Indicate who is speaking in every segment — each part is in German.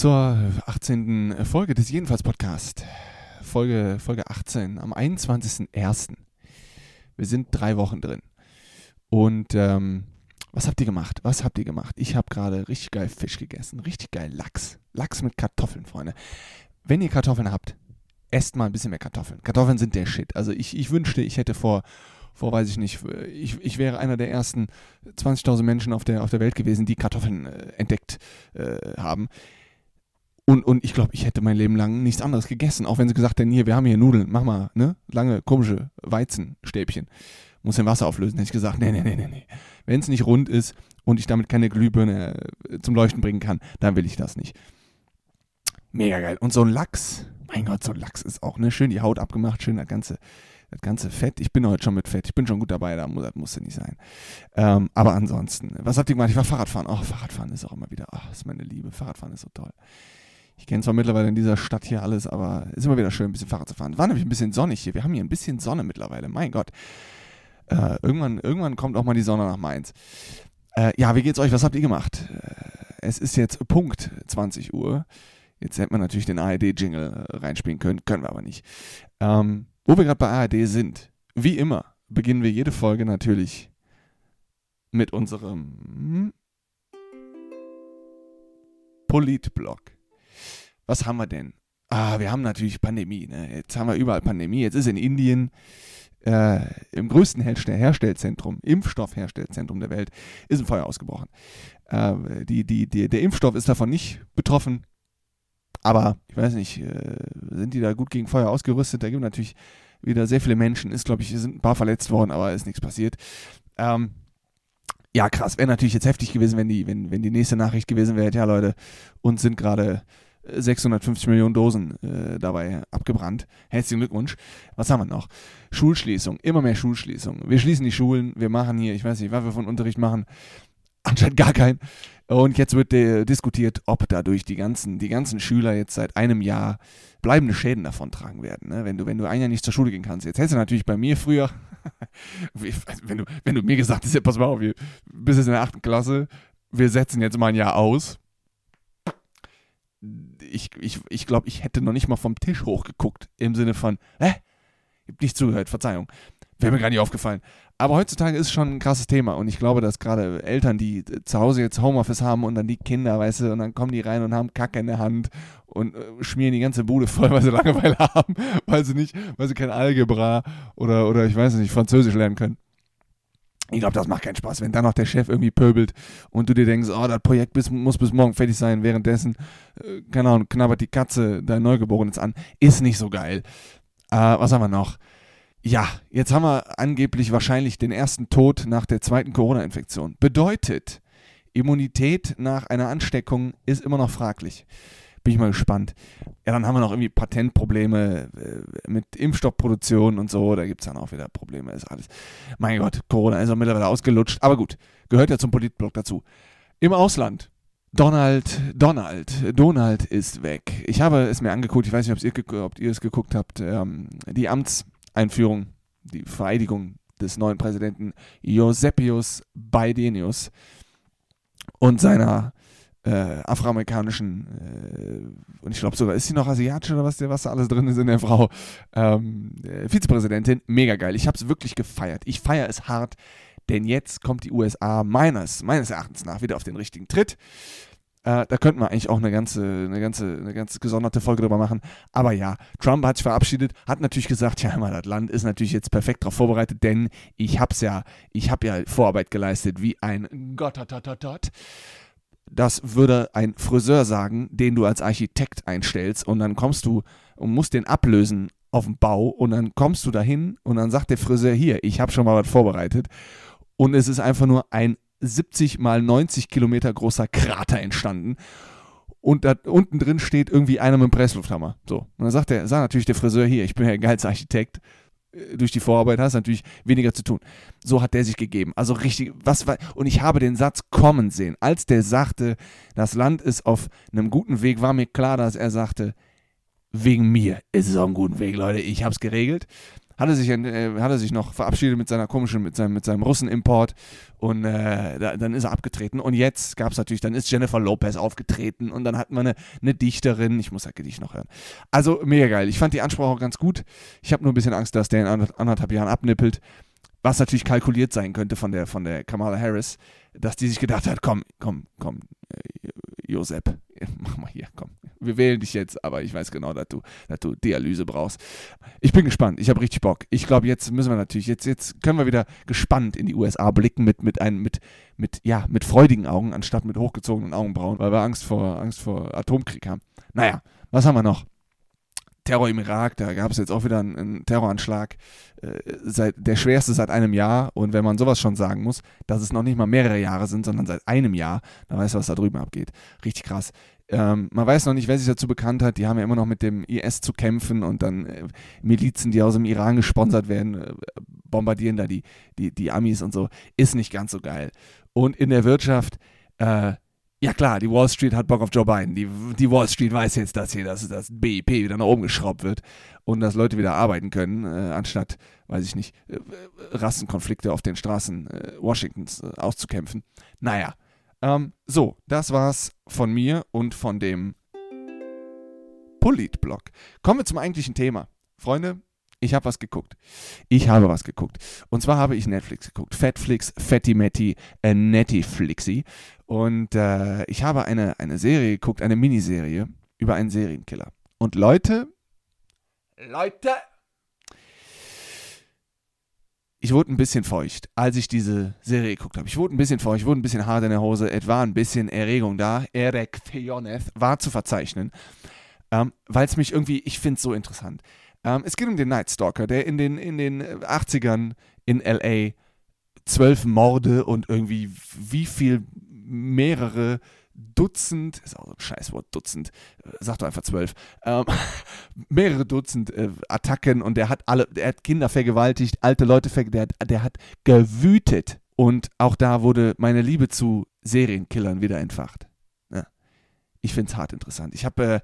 Speaker 1: zur 18. Folge des Jedenfalls Podcast. Folge, Folge 18 am 21.01. Wir sind drei Wochen drin. Und ähm, was habt ihr gemacht? Was habt ihr gemacht? Ich habe gerade richtig geil Fisch gegessen. Richtig geil Lachs. Lachs mit Kartoffeln, Freunde. Wenn ihr Kartoffeln habt, esst mal ein bisschen mehr Kartoffeln. Kartoffeln sind der Shit. Also ich, ich wünschte, ich hätte vor vor, weiß ich nicht, ich, ich wäre einer der ersten 20.000 Menschen auf der, auf der Welt gewesen, die Kartoffeln äh, entdeckt äh, haben. Und, und ich glaube, ich hätte mein Leben lang nichts anderes gegessen, auch wenn sie gesagt hätten, hier, wir haben hier Nudeln, mach mal, ne? Lange, komische Weizenstäbchen. Muss im Wasser auflösen. Hätte ich gesagt, nee, nee, nee, nee, nee. Wenn es nicht rund ist und ich damit keine Glühbirne äh, zum Leuchten bringen kann, dann will ich das nicht. Mega geil. Und so ein Lachs, mein Gott, so ein Lachs ist auch, ne? Schön die Haut abgemacht, schön das ganze das ganze Fett. Ich bin heute schon mit Fett. Ich bin schon gut dabei, da muss, das musste nicht sein. Ähm, aber ansonsten, was habt ihr gemacht? Ich war Fahrradfahren. Oh, Fahrradfahren ist auch immer wieder, ach, ist meine Liebe. Fahrradfahren ist so toll. Ich kenne zwar mittlerweile in dieser Stadt hier alles, aber es ist immer wieder schön, ein bisschen Fahrrad zu fahren. War nämlich ein bisschen sonnig hier. Wir haben hier ein bisschen Sonne mittlerweile. Mein Gott. Äh, irgendwann, irgendwann kommt auch mal die Sonne nach Mainz. Äh, ja, wie geht's euch? Was habt ihr gemacht? Äh, es ist jetzt Punkt 20 Uhr. Jetzt hätte man natürlich den ARD-Jingle äh, reinspielen können, können wir aber nicht. Ähm, wo wir gerade bei ARD sind, wie immer, beginnen wir jede Folge natürlich mit unserem Politblog. Was haben wir denn? Ah, wir haben natürlich Pandemie. Ne? Jetzt haben wir überall Pandemie. Jetzt ist in Indien äh, im größten Herstell Herstellzentrum, Impfstoffherstellzentrum der Welt, ist ein Feuer ausgebrochen. Äh, die, die, die, der Impfstoff ist davon nicht betroffen. Aber ich weiß nicht, äh, sind die da gut gegen Feuer ausgerüstet? Da gibt es natürlich wieder sehr viele Menschen. Ist, glaube ich, sind ein paar verletzt worden, aber ist nichts passiert. Ähm, ja, krass. Wäre natürlich jetzt heftig gewesen, wenn die, wenn, wenn die nächste Nachricht gewesen wäre, ja, Leute, uns sind gerade 650 Millionen Dosen äh, dabei abgebrannt. Herzlichen Glückwunsch. Was haben wir noch? Schulschließung, immer mehr Schulschließung. Wir schließen die Schulen, wir machen hier, ich weiß nicht, was wir von Unterricht machen, anscheinend gar keinen. Und jetzt wird äh, diskutiert, ob dadurch die ganzen, die ganzen Schüler jetzt seit einem Jahr bleibende Schäden davon tragen werden. Ne? Wenn, du, wenn du ein Jahr nicht zur Schule gehen kannst. Jetzt hättest du natürlich bei mir früher, wenn, du, wenn du mir gesagt hättest, ja, pass mal auf, wir, bis jetzt in der achten Klasse, wir setzen jetzt mal ein Jahr aus. Ich, ich, ich glaube, ich hätte noch nicht mal vom Tisch hochgeguckt, im Sinne von, hä? Ich hab nicht zugehört, Verzeihung. Wäre mir gar nicht aufgefallen. Aber heutzutage ist schon ein krasses Thema und ich glaube, dass gerade Eltern, die zu Hause jetzt Homeoffice haben und dann die Kinder, weißt du, und dann kommen die rein und haben Kacke in der Hand und äh, schmieren die ganze Bude voll, weil sie Langeweile haben, weil sie nicht, weil sie kein Algebra oder, oder ich weiß nicht, Französisch lernen können. Ich glaube, das macht keinen Spaß, wenn dann noch der Chef irgendwie pöbelt und du dir denkst, oh, das Projekt bis, muss bis morgen fertig sein, währenddessen, äh, keine Ahnung, knabbert die Katze dein Neugeborenes an. Ist nicht so geil. Äh, was haben wir noch? Ja, jetzt haben wir angeblich wahrscheinlich den ersten Tod nach der zweiten Corona-Infektion. Bedeutet, Immunität nach einer Ansteckung ist immer noch fraglich. Bin ich mal gespannt. Ja, dann haben wir noch irgendwie Patentprobleme äh, mit Impfstoffproduktion und so. Da gibt es dann auch wieder Probleme. Ist alles. Mein Gott, Corona ist auch mittlerweile ausgelutscht. Aber gut, gehört ja zum Politblock dazu. Im Ausland. Donald, Donald, Donald ist weg. Ich habe es mir angeguckt, ich weiß nicht, ihr, ob ihr es geguckt habt, ähm, die Amts, Einführung, die Vereidigung des neuen Präsidenten Josepius Bidenius und seiner äh, afroamerikanischen, äh, und ich glaube sogar, ist sie noch asiatisch oder was, was da alles drin ist in der Frau, ähm, äh, Vizepräsidentin, mega geil. Ich habe es wirklich gefeiert. Ich feiere es hart, denn jetzt kommt die USA meines, meines Erachtens nach wieder auf den richtigen Tritt. Äh, da könnten wir eigentlich auch eine ganze, eine ganze, eine ganz gesonderte Folge drüber machen. Aber ja, Trump hat sich verabschiedet, hat natürlich gesagt, ja, mal, das Land ist natürlich jetzt perfekt darauf vorbereitet, denn ich hab's ja, ich habe ja Vorarbeit geleistet wie ein Gott, Das würde ein Friseur sagen, den du als Architekt einstellst und dann kommst du und musst den ablösen auf dem Bau und dann kommst du dahin und dann sagt der Friseur hier, ich habe schon mal was vorbereitet und es ist einfach nur ein 70 mal 90 Kilometer großer Krater entstanden. Und da unten drin steht irgendwie einer mit einem Presslufthammer. So. Und dann sagt der, sagt natürlich der Friseur hier, ich bin ja ein geiler Architekt. Äh, durch die Vorarbeit hast natürlich weniger zu tun. So hat der sich gegeben. Also richtig, was war, und ich habe den Satz kommen sehen. Als der sagte, das Land ist auf einem guten Weg, war mir klar, dass er sagte, wegen mir ist es auf einem guten Weg, Leute, ich habe es geregelt hat er sich, äh, hat er sich noch verabschiedet mit seiner komischen, mit seinem, mit seinem Russen-Import und äh, da, dann ist er abgetreten. Und jetzt gab es natürlich, dann ist Jennifer Lopez aufgetreten und dann hatten wir eine, eine Dichterin. Ich muss das Gedicht noch hören. Also mega geil. Ich fand die Ansprache auch ganz gut. Ich habe nur ein bisschen Angst, dass der in anderthalb Jahren abnippelt. Was natürlich kalkuliert sein könnte von der, von der Kamala Harris, dass die sich gedacht hat, komm, komm, komm, äh, Josep, mach mal hier, komm. Wir wählen dich jetzt, aber ich weiß genau, dass du, dass du Dialyse brauchst. Ich bin gespannt, ich habe richtig Bock. Ich glaube, jetzt müssen wir natürlich, jetzt, jetzt können wir wieder gespannt in die USA blicken mit, mit, einem, mit, mit, ja, mit freudigen Augen, anstatt mit hochgezogenen Augenbrauen, weil wir Angst vor, Angst vor Atomkrieg haben. Naja, was haben wir noch? Terror im Irak, da gab es jetzt auch wieder einen, einen Terroranschlag, äh, seit, der schwerste seit einem Jahr. Und wenn man sowas schon sagen muss, dass es noch nicht mal mehrere Jahre sind, sondern seit einem Jahr, dann weiß man, was da drüben abgeht. Richtig krass. Ähm, man weiß noch nicht, wer sich dazu bekannt hat. Die haben ja immer noch mit dem IS zu kämpfen und dann äh, Milizen, die aus dem Iran gesponsert werden, äh, bombardieren da die, die, die Amis und so. Ist nicht ganz so geil. Und in der Wirtschaft, äh, ja klar, die Wall Street hat Bock auf Joe Biden. Die, die Wall Street weiß jetzt, dass hier das, das BIP wieder nach oben geschraubt wird und dass Leute wieder arbeiten können, äh, anstatt, weiß ich nicht, äh, Rassenkonflikte auf den Straßen äh, Washingtons äh, auszukämpfen. Naja, ähm, so, das war's von mir und von dem Politblog. Kommen wir zum eigentlichen Thema. Freunde, ich habe was geguckt. Ich habe was geguckt. Und zwar habe ich Netflix geguckt. Fatflix, Fatty Matty, äh, Nettiflixi. Und äh, ich habe eine, eine Serie geguckt, eine Miniserie über einen Serienkiller. Und Leute, Leute, ich wurde ein bisschen feucht, als ich diese Serie geguckt habe. Ich wurde ein bisschen feucht, ich wurde ein bisschen hart in der Hose, es war ein bisschen Erregung da. Erektioneth war zu verzeichnen, ähm, weil es mich irgendwie, ich finde es so interessant. Ähm, es geht um den Night Stalker, der in den, in den 80ern in L.A. zwölf Morde und irgendwie wie viel mehrere Dutzend, ist auch so ein Scheißwort, Dutzend, äh, sag doch einfach zwölf, ähm, mehrere Dutzend äh, Attacken und der hat alle, der hat Kinder vergewaltigt, alte Leute vergewaltigt, der, der hat gewütet. Und auch da wurde meine Liebe zu Serienkillern wieder entfacht. Ja. Ich finde es hart interessant. Ich habe äh,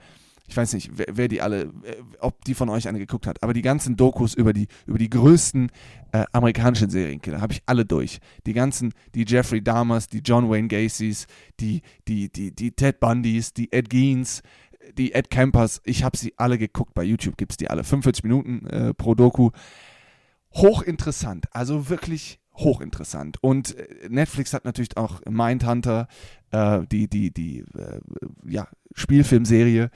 Speaker 1: ich weiß nicht, wer, wer, die alle, äh, ob die von euch eine geguckt hat, aber die ganzen Dokus über die, über die größten äh, amerikanischen Serienkiller habe ich alle durch. Die ganzen, die Jeffrey Dahmers, die John Wayne Gacy's, die, die, die, die Ted Bundys, die Ed Geens, die Ed Campers, ich habe sie alle geguckt. Bei YouTube gibt es die alle. 45 Minuten äh, pro Doku. Hochinteressant, also wirklich hochinteressant. Und äh, Netflix hat natürlich auch Mindhunter, äh, die, die, die äh, ja, Spielfilmserie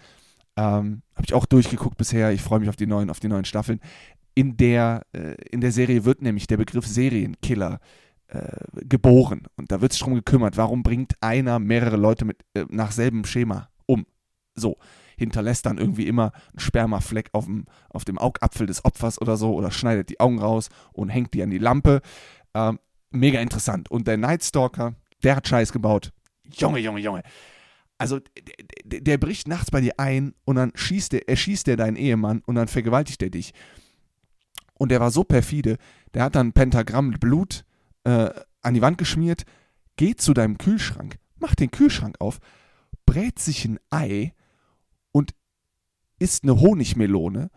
Speaker 1: ähm, Habe ich auch durchgeguckt bisher. Ich freue mich auf die neuen, auf die neuen Staffeln. In der, äh, in der Serie wird nämlich der Begriff Serienkiller äh, geboren. Und da wird sich darum gekümmert, warum bringt einer mehrere Leute mit, äh, nach selben Schema um. So. Hinterlässt dann irgendwie immer einen Spermafleck auf dem, auf dem Augapfel des Opfers oder so oder schneidet die Augen raus und hängt die an die Lampe. Ähm, mega interessant. Und der Nightstalker, der hat Scheiß gebaut. Junge, Junge, Junge also der, der, bricht nachts bei dir ein und dann schießt er, erschießt er deinen Ehemann und dann vergewaltigt er dich. Und der war so perfide, der hat dann ein Pentagramm mit Blut äh, an die Wand geschmiert, geht zu deinem Kühlschrank, macht den Kühlschrank auf, brät sich ein Ei und isst eine Honigmelone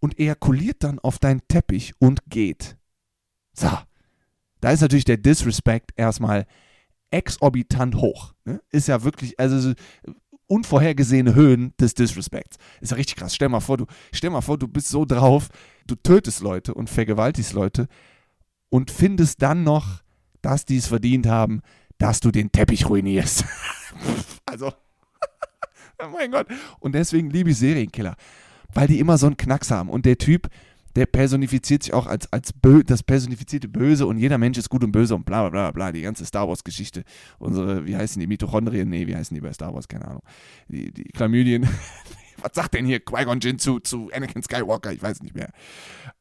Speaker 1: und ejakuliert dann auf deinen Teppich und geht. So, da ist natürlich der Disrespect erstmal exorbitant hoch. Ne? Ist ja wirklich, also so unvorhergesehene Höhen des Disrespects. Ist ja richtig krass. Stell mal vor, du, stell mal vor, du bist so drauf, du tötest Leute und vergewaltigst Leute und findest dann noch, dass die es verdient haben, dass du den Teppich ruinierst. also, mein Gott. Und deswegen liebe ich Serienkiller, weil die immer so einen Knacks haben. Und der Typ, der personifiziert sich auch als, als Bö das personifizierte Böse und jeder Mensch ist gut und böse und bla bla bla bla. Die ganze Star Wars-Geschichte. Unsere, wie heißen die, Mitochondrien? Nee, wie heißen die bei Star Wars? Keine Ahnung. Die, die Chlamydien. Was sagt denn hier Qui-Gon Jinn zu, zu Anakin Skywalker? Ich weiß nicht mehr.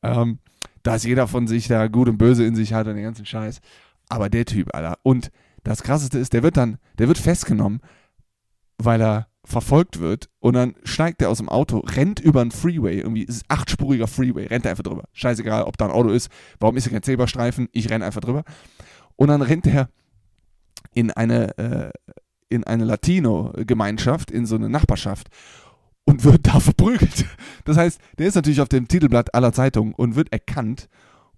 Speaker 1: Ähm, dass jeder von sich da gut und böse in sich hat und den ganzen Scheiß. Aber der Typ, Alter. Und das Krasseste ist, der wird dann, der wird festgenommen, weil er verfolgt wird und dann steigt er aus dem Auto, rennt über einen Freeway, irgendwie ist achtspuriger Freeway, rennt er einfach drüber. Scheißegal, ob da ein Auto ist, warum ist hier kein Zebrastreifen, ich renne einfach drüber. Und dann rennt er in eine, äh, in eine Latino-Gemeinschaft, in so eine Nachbarschaft und wird da verprügelt. Das heißt, der ist natürlich auf dem Titelblatt aller Zeitungen und wird erkannt.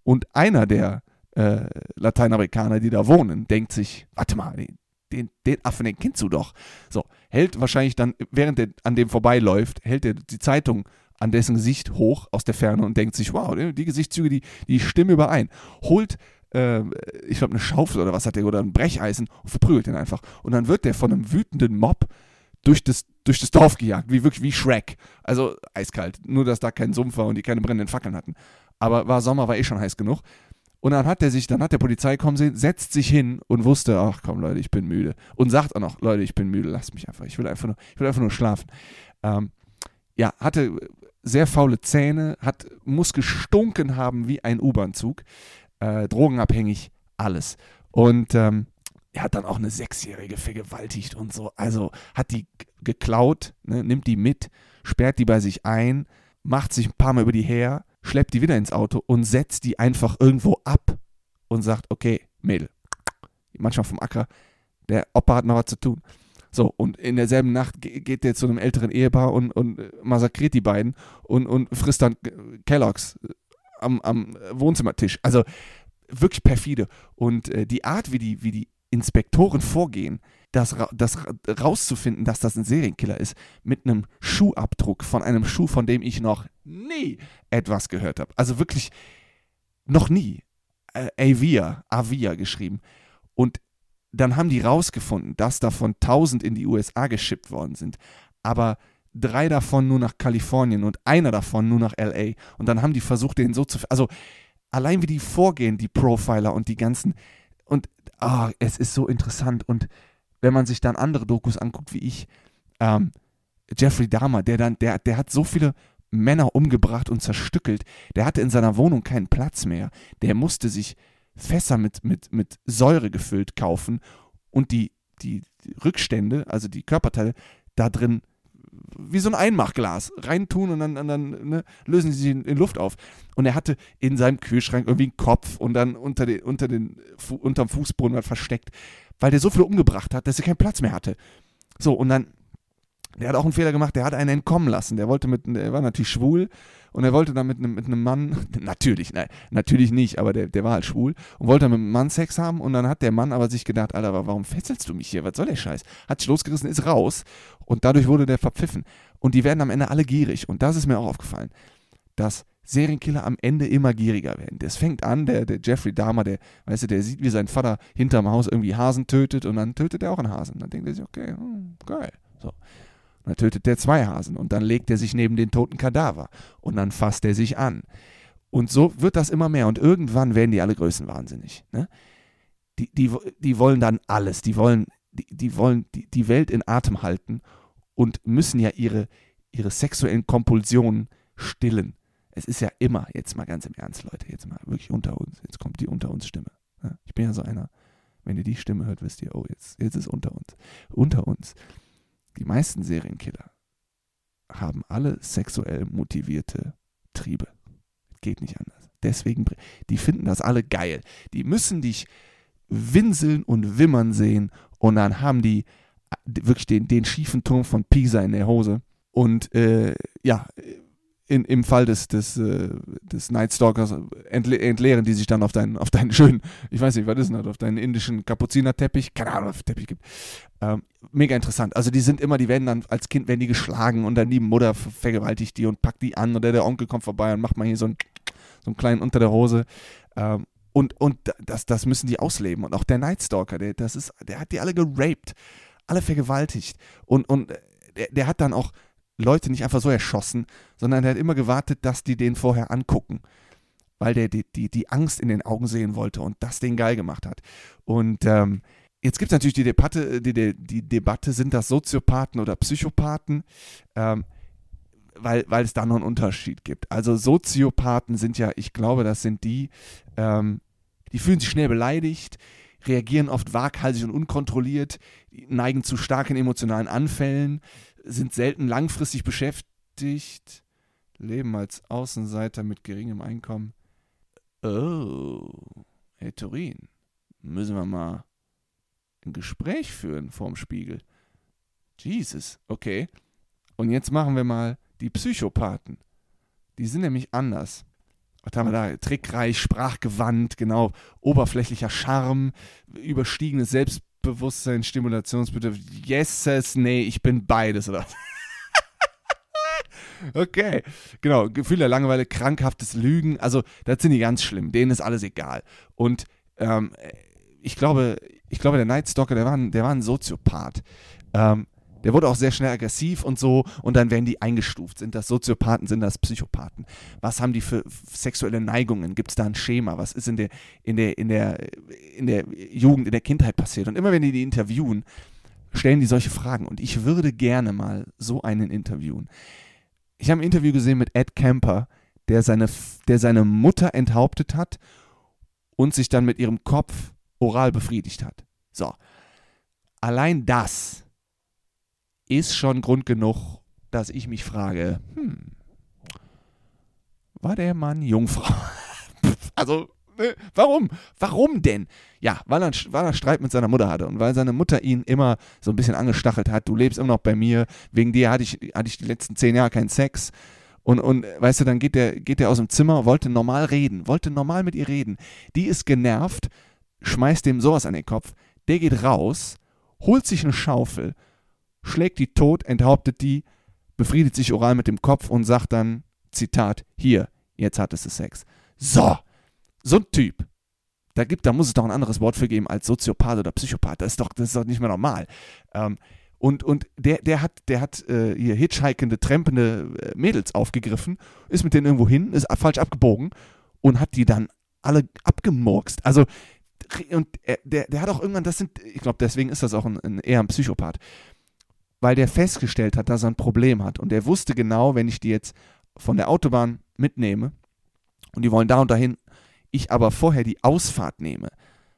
Speaker 1: Und einer der äh, Lateinamerikaner, die da wohnen, denkt sich, warte mal, den, den Affen, den kennst du doch. So, hält wahrscheinlich dann, während er an dem vorbeiläuft, hält er die Zeitung an dessen Gesicht hoch aus der Ferne und denkt sich, wow, die Gesichtszüge, die, die stimmen überein. Holt, äh, ich glaube, eine Schaufel oder was hat der, oder ein Brecheisen und verprügelt den einfach. Und dann wird der von einem wütenden Mob durch das, durch das Dorf gejagt, wie wirklich wie Shrek. Also eiskalt. Nur, dass da kein Sumpf war und die keine brennenden Fackeln hatten. Aber war Sommer, war eh schon heiß genug. Und dann hat er sich, dann hat der Polizei kommen sehen, setzt sich hin und wusste, ach komm Leute, ich bin müde. Und sagt auch noch, Leute, ich bin müde, lasst mich einfach, ich will einfach nur, ich will einfach nur schlafen. Ähm, ja, hatte sehr faule Zähne, hat, muss gestunken haben wie ein U-Bahn-Zug, äh, drogenabhängig, alles. Und ähm, er hat dann auch eine Sechsjährige vergewaltigt und so. Also hat die geklaut, ne, nimmt die mit, sperrt die bei sich ein, macht sich ein paar Mal über die her, schleppt die wieder ins Auto und setzt die einfach irgendwo ab und sagt, okay, Mädel, manchmal vom Acker, der Opa hat noch was zu tun. So, und in derselben Nacht geht der zu einem älteren Ehepaar und, und massakriert die beiden und, und frisst dann Kelloggs äh, am, am Wohnzimmertisch. Also wirklich perfide. Und äh, die Art, wie die, wie die Inspektoren vorgehen, das, das rauszufinden, dass das ein Serienkiller ist, mit einem Schuhabdruck von einem Schuh, von dem ich noch nie etwas gehört habe. Also wirklich noch nie. Äh, Avia, Avia geschrieben. Und dann haben die rausgefunden, dass davon 1000 in die USA geschippt worden sind. Aber drei davon nur nach Kalifornien und einer davon nur nach LA. Und dann haben die versucht, den so zu. Also allein wie die vorgehen, die Profiler und die ganzen. Und oh, es ist so interessant. Und wenn man sich dann andere Dokus anguckt, wie ich, ähm, Jeffrey Dahmer, der dann, der, der hat so viele Männer umgebracht und zerstückelt. Der hatte in seiner Wohnung keinen Platz mehr. Der musste sich Fässer mit, mit, mit Säure gefüllt kaufen und die, die, Rückstände, also die Körperteile, da drin wie so ein Einmachglas reintun und dann, und dann ne, lösen sie in, in, Luft auf. Und er hatte in seinem Kühlschrank irgendwie einen Kopf und dann unter den, unter den, unterm Fußboden versteckt weil der so viel umgebracht hat, dass er keinen Platz mehr hatte. So, und dann, der hat auch einen Fehler gemacht, der hat einen entkommen lassen. Der wollte mit, der war natürlich schwul und er wollte dann mit einem, mit einem Mann, natürlich, nein, natürlich nicht, aber der, der war halt schwul und wollte mit einem Mann Sex haben und dann hat der Mann aber sich gedacht, Alter, warum fesselst du mich hier? Was soll der Scheiß? Hat sich losgerissen, ist raus und dadurch wurde der verpfiffen. Und die werden am Ende alle gierig und das ist mir auch aufgefallen, dass Serienkiller am Ende immer gieriger werden. Das fängt an, der, der Jeffrey Dahmer, der, weißt du, der sieht, wie sein Vater hinterm Haus irgendwie Hasen tötet und dann tötet er auch einen Hasen. Dann denkt er sich, okay, hm, geil. So. Und dann tötet er zwei Hasen und dann legt er sich neben den toten Kadaver und dann fasst er sich an. Und so wird das immer mehr und irgendwann werden die alle größenwahnsinnig. Ne? Die, die, die wollen dann alles, die wollen, die, die wollen die, die Welt in Atem halten und müssen ja ihre, ihre sexuellen Kompulsionen stillen es ist ja immer, jetzt mal ganz im Ernst, Leute, jetzt mal wirklich unter uns, jetzt kommt die unter uns Stimme. Ja, ich bin ja so einer, wenn ihr die Stimme hört, wisst ihr, oh, jetzt, jetzt ist unter uns. Unter uns. Die meisten Serienkiller haben alle sexuell motivierte Triebe. Geht nicht anders. Deswegen, die finden das alle geil. Die müssen dich winseln und wimmern sehen und dann haben die wirklich den, den schiefen Turm von Pisa in der Hose. Und äh, ja, in, im Fall des, des, äh, des Night Stalkers entle entleeren die sich dann auf deinen, auf deinen schönen, ich weiß nicht, was ist denn das, auf deinen indischen Kapuzinerteppich, keine Ahnung, was Teppich gibt. Ähm, mega interessant. Also die sind immer, die werden dann als Kind werden die geschlagen und dann die Mutter vergewaltigt die und packt die an oder der Onkel kommt vorbei und macht mal hier so einen, so einen kleinen unter der Hose. Ähm, und, und das, das müssen die ausleben. Und auch der Night Stalker, der, das ist, der hat die alle geraped, alle vergewaltigt. Und, und der, der hat dann auch Leute nicht einfach so erschossen, sondern er hat immer gewartet, dass die den vorher angucken, weil der die, die, die Angst in den Augen sehen wollte und das den geil gemacht hat. Und ähm, jetzt gibt es natürlich die Debatte, die, die, die, Debatte, sind das Soziopathen oder Psychopathen? Ähm, weil, weil es da noch einen Unterschied gibt. Also Soziopathen sind ja, ich glaube, das sind die, ähm, die fühlen sich schnell beleidigt, reagieren oft waghalsig und unkontrolliert, neigen zu starken emotionalen Anfällen, sind selten langfristig beschäftigt, leben als Außenseiter mit geringem Einkommen. Oh, Herr Turin, müssen wir mal ein Gespräch führen vorm Spiegel. Jesus, okay. Und jetzt machen wir mal die Psychopathen. Die sind nämlich anders. Was haben wir da? Trickreich, sprachgewandt, genau, oberflächlicher Charme, überstiegenes Selbstbewusstsein, Stimulationsbedürfnis. Yeses, nee, ich bin beides, oder? okay, genau, Gefühl der Langeweile, krankhaftes Lügen, also das sind die ganz schlimm, denen ist alles egal. Und ähm, ich glaube, ich glaube, der Night Stalker, der war ein, der war ein Soziopath. Ähm, der wurde auch sehr schnell aggressiv und so und dann werden die eingestuft. Sind das Soziopathen, sind das Psychopathen? Was haben die für sexuelle Neigungen? Gibt es da ein Schema? Was ist in der, in, der, in, der, in der Jugend, in der Kindheit passiert? Und immer wenn die die interviewen, stellen die solche Fragen. Und ich würde gerne mal so einen interviewen. Ich habe ein Interview gesehen mit Ed Kemper, der seine, der seine Mutter enthauptet hat und sich dann mit ihrem Kopf oral befriedigt hat. So. Allein das ist schon Grund genug, dass ich mich frage, hm, war der Mann Jungfrau? also, ne, warum? Warum denn? Ja, weil er, weil er Streit mit seiner Mutter hatte und weil seine Mutter ihn immer so ein bisschen angestachelt hat, du lebst immer noch bei mir, wegen dir hatte ich, hatte ich die letzten zehn Jahre keinen Sex. Und, und weißt du, dann geht der, geht der aus dem Zimmer, wollte normal reden, wollte normal mit ihr reden. Die ist genervt, schmeißt dem sowas an den Kopf. Der geht raus, holt sich eine Schaufel, schlägt die tot, enthauptet die, befriedet sich oral mit dem Kopf und sagt dann, Zitat, hier, jetzt hattest du Sex. So, so ein Typ. Da, gibt, da muss es doch ein anderes Wort für geben als Soziopath oder Psychopath. Das ist doch, das ist doch nicht mehr normal. Ähm, und, und der, der hat, der hat äh, hier hitchhikende, trampende äh, Mädels aufgegriffen, ist mit denen irgendwo hin, ist falsch abgebogen und hat die dann alle abgemurkst. Also, und er, der, der hat auch irgendwann, das sind, ich glaube, deswegen ist das auch ein, ein, eher ein Psychopath weil der festgestellt hat, dass er ein Problem hat. Und er wusste genau, wenn ich die jetzt von der Autobahn mitnehme und die wollen da und dahin, ich aber vorher die Ausfahrt nehme,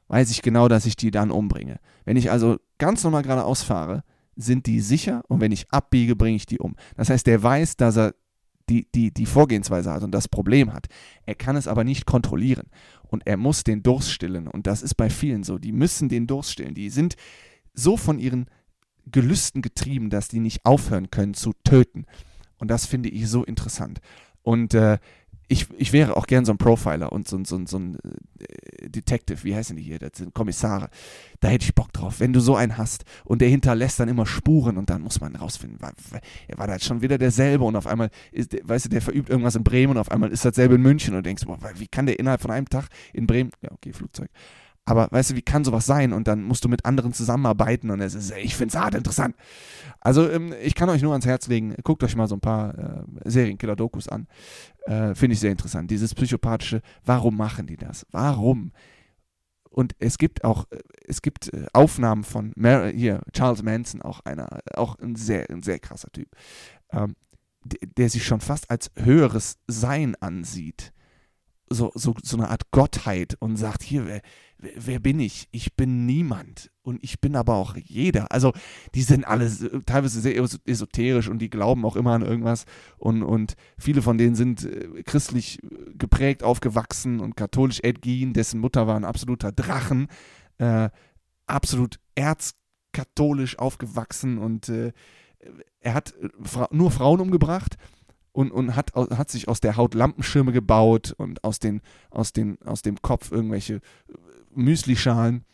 Speaker 1: weiß ich genau, dass ich die dann umbringe. Wenn ich also ganz normal geradeaus fahre, sind die sicher und wenn ich abbiege, bringe ich die um. Das heißt, der weiß, dass er die, die, die Vorgehensweise hat und das Problem hat. Er kann es aber nicht kontrollieren und er muss den Durst stillen und das ist bei vielen so. Die müssen den Durst stillen. Die sind so von ihren Gelüsten getrieben, dass die nicht aufhören können zu töten. Und das finde ich so interessant. Und äh, ich, ich wäre auch gern so ein Profiler und so, so, so ein äh, Detective, wie heißen die hier, das sind Kommissare. Da hätte ich Bock drauf, wenn du so einen hast und der hinterlässt dann immer Spuren und dann muss man rausfinden, war, war da schon wieder derselbe und auf einmal, ist, weißt du, der verübt irgendwas in Bremen und auf einmal ist dasselbe in München und du denkst, boah, wie kann der innerhalb von einem Tag in Bremen, ja okay, Flugzeug, aber weißt du, wie kann sowas sein? Und dann musst du mit anderen zusammenarbeiten und es ist, ich finde es hart interessant. Also ähm, ich kann euch nur ans Herz legen, guckt euch mal so ein paar äh, Serienkiller-Dokus an. Äh, finde ich sehr interessant. Dieses psychopathische, warum machen die das? Warum? Und es gibt auch, äh, es gibt äh, Aufnahmen von Mar hier, Charles Manson, auch einer, auch ein sehr, ein sehr krasser Typ, ähm, der, der sich schon fast als höheres Sein ansieht so, so, so eine Art Gottheit und sagt, hier, wer, wer bin ich? Ich bin niemand und ich bin aber auch jeder. Also die sind alle teilweise sehr esoterisch und die glauben auch immer an irgendwas und, und viele von denen sind äh, christlich geprägt aufgewachsen und katholisch Ed Gein, dessen Mutter war ein absoluter Drachen, äh, absolut erzkatholisch aufgewachsen und äh, er hat fra nur Frauen umgebracht und, und hat, hat sich aus der Haut Lampenschirme gebaut und aus, den, aus, den, aus dem Kopf irgendwelche äh, Müslischalen.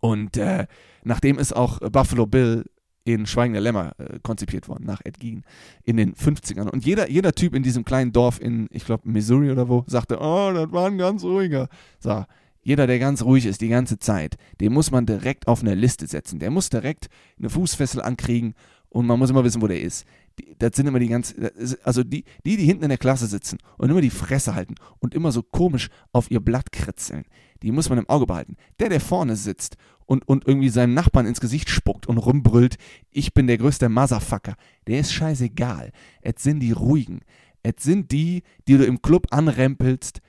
Speaker 1: Und äh, nachdem ist auch Buffalo Bill in Schweigende Lämmer äh, konzipiert worden, nach Ed Gein, in den 50ern. Und jeder, jeder Typ in diesem kleinen Dorf in, ich glaube, Missouri oder wo, sagte, oh, das war ein ganz ruhiger. So, jeder, der ganz ruhig ist die ganze Zeit, den muss man direkt auf eine Liste setzen. Der muss direkt eine Fußfessel ankriegen und man muss immer wissen, wo der ist die, das sind immer die ganz, also die, die, die hinten in der Klasse sitzen und immer die Fresse halten und immer so komisch auf ihr Blatt kritzeln, die muss man im Auge behalten. Der, der vorne sitzt und, und irgendwie seinem Nachbarn ins Gesicht spuckt und rumbrüllt, ich bin der größte Motherfucker, der ist scheißegal. Es sind die Ruhigen. Es sind die, die du im Club anrempelst,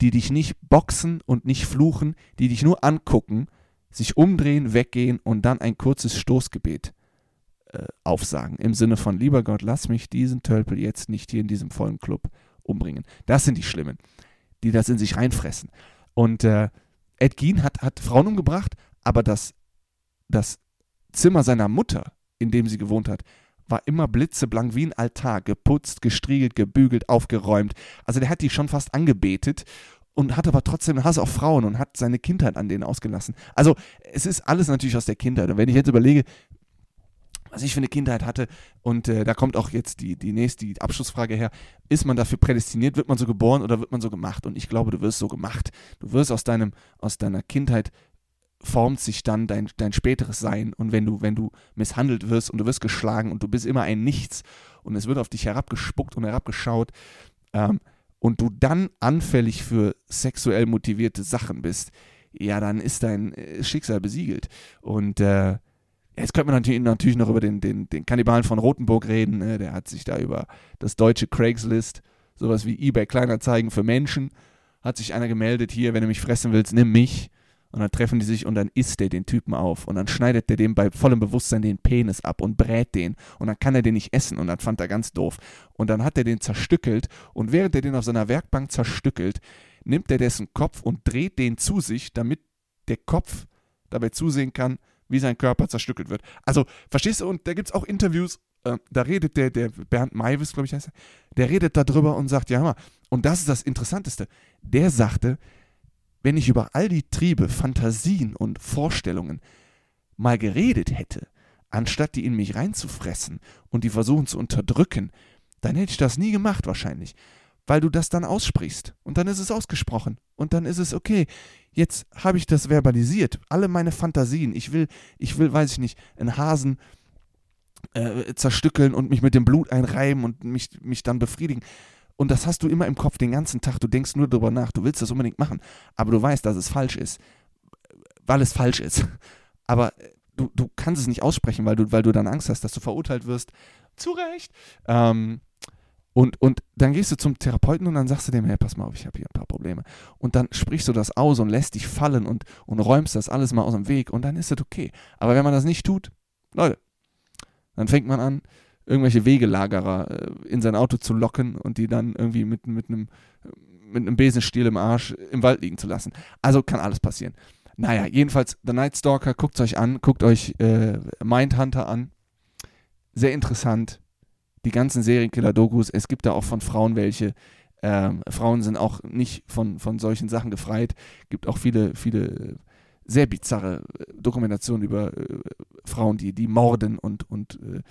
Speaker 1: die dich nicht boxen und nicht fluchen, die dich nur angucken, sich umdrehen, weggehen und dann ein kurzes Stoßgebet äh, aufsagen. Im Sinne von, lieber Gott, lass mich diesen Tölpel jetzt nicht hier in diesem vollen Club umbringen. Das sind die Schlimmen, die das in sich reinfressen. Und äh, Ed Gein hat, hat Frauen umgebracht, aber das, das Zimmer seiner Mutter, in dem sie gewohnt hat, war immer blitzeblank wie ein Altar, geputzt, gestriegelt, gebügelt, aufgeräumt. Also der hat die schon fast angebetet und hat aber trotzdem Hass auf Frauen und hat seine Kindheit an denen ausgelassen. Also es ist alles natürlich aus der Kindheit. Und wenn ich jetzt überlege, was ich für eine Kindheit hatte, und äh, da kommt auch jetzt die, die nächste die Abschlussfrage her, ist man dafür prädestiniert, wird man so geboren oder wird man so gemacht? Und ich glaube, du wirst so gemacht. Du wirst aus deinem, aus deiner Kindheit formt sich dann dein, dein späteres Sein. Und wenn du, wenn du misshandelt wirst und du wirst geschlagen und du bist immer ein Nichts und es wird auf dich herabgespuckt und herabgeschaut, ähm, und du dann anfällig für sexuell motivierte Sachen bist, ja, dann ist dein äh, Schicksal besiegelt. Und äh, jetzt könnte man natürlich, natürlich noch über den, den, den Kannibalen von Rothenburg reden. Ne? Der hat sich da über das deutsche Craigslist, sowas wie eBay Kleinanzeigen für Menschen, hat sich einer gemeldet, hier, wenn du mich fressen willst, nimm mich. Und dann treffen die sich und dann isst der den Typen auf. Und dann schneidet der dem bei vollem Bewusstsein den Penis ab und brät den. Und dann kann er den nicht essen. Und dann fand er ganz doof. Und dann hat er den zerstückelt. Und während er den auf seiner Werkbank zerstückelt, nimmt er dessen Kopf und dreht den zu sich, damit der Kopf dabei zusehen kann, wie sein Körper zerstückelt wird. Also, verstehst du? Und da gibt es auch Interviews, äh, da redet der, der Bernd Maivis, glaube ich, heißt er, der redet darüber und sagt, ja, hör mal, und das ist das Interessanteste. Der sagte, wenn ich über all die Triebe, Fantasien und Vorstellungen mal geredet hätte, anstatt die in mich reinzufressen und die versuchen zu unterdrücken, dann hätte ich das nie gemacht wahrscheinlich, weil du das dann aussprichst und dann ist es ausgesprochen und dann ist es okay. Jetzt habe ich das verbalisiert, alle meine Fantasien. Ich will, ich will, weiß ich nicht, einen Hasen äh, zerstückeln und mich mit dem Blut einreiben und mich, mich dann befriedigen. Und das hast du immer im Kopf den ganzen Tag. Du denkst nur darüber nach. Du willst das unbedingt machen. Aber du weißt, dass es falsch ist. Weil es falsch ist. Aber du, du kannst es nicht aussprechen, weil du, weil du dann Angst hast, dass du verurteilt wirst. Zu Recht. Ähm, und, und dann gehst du zum Therapeuten und dann sagst du dem, hey, pass mal auf, ich habe hier ein paar Probleme. Und dann sprichst du das aus und lässt dich fallen und, und räumst das alles mal aus dem Weg und dann ist es okay. Aber wenn man das nicht tut, Leute, dann fängt man an, irgendwelche Wegelagerer äh, in sein Auto zu locken und die dann irgendwie mit, mit, einem, mit einem Besenstiel im Arsch im Wald liegen zu lassen. Also kann alles passieren. Naja, jedenfalls, The Night Stalker, guckt euch an, guckt euch äh, Mindhunter an. Sehr interessant. Die ganzen Serienkiller-Dokus, es gibt da auch von Frauen welche. Ähm, Frauen sind auch nicht von, von solchen Sachen gefreit. Gibt auch viele, viele sehr bizarre äh, Dokumentationen über äh, Frauen, die, die morden und, und äh,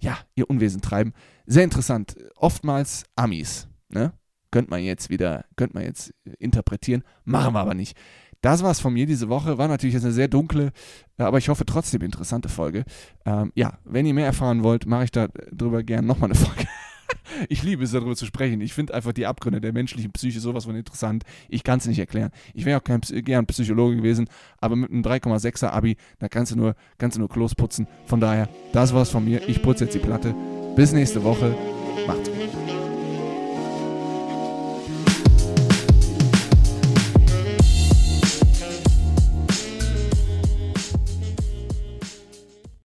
Speaker 1: ja, ihr Unwesen treiben. Sehr interessant. Oftmals Amis, ne? Könnte man jetzt wieder, könnte man jetzt interpretieren, machen wir aber nicht. Das war's von mir diese Woche. War natürlich jetzt eine sehr dunkle, äh, aber ich hoffe trotzdem interessante Folge. Ähm, ja, wenn ihr mehr erfahren wollt, mache ich darüber gerne nochmal eine Folge. ich liebe es, darüber zu sprechen. Ich finde einfach die Abgründe der menschlichen Psyche sowas von interessant. Ich kann es nicht erklären. Ich wäre auch kein, gern Psychologe gewesen, aber mit einem 3,6er Abi, da kannst du nur, kannst du nur Klos putzen. Von daher, das war's von mir. Ich putze jetzt die Platte. Bis nächste Woche. Macht's gut.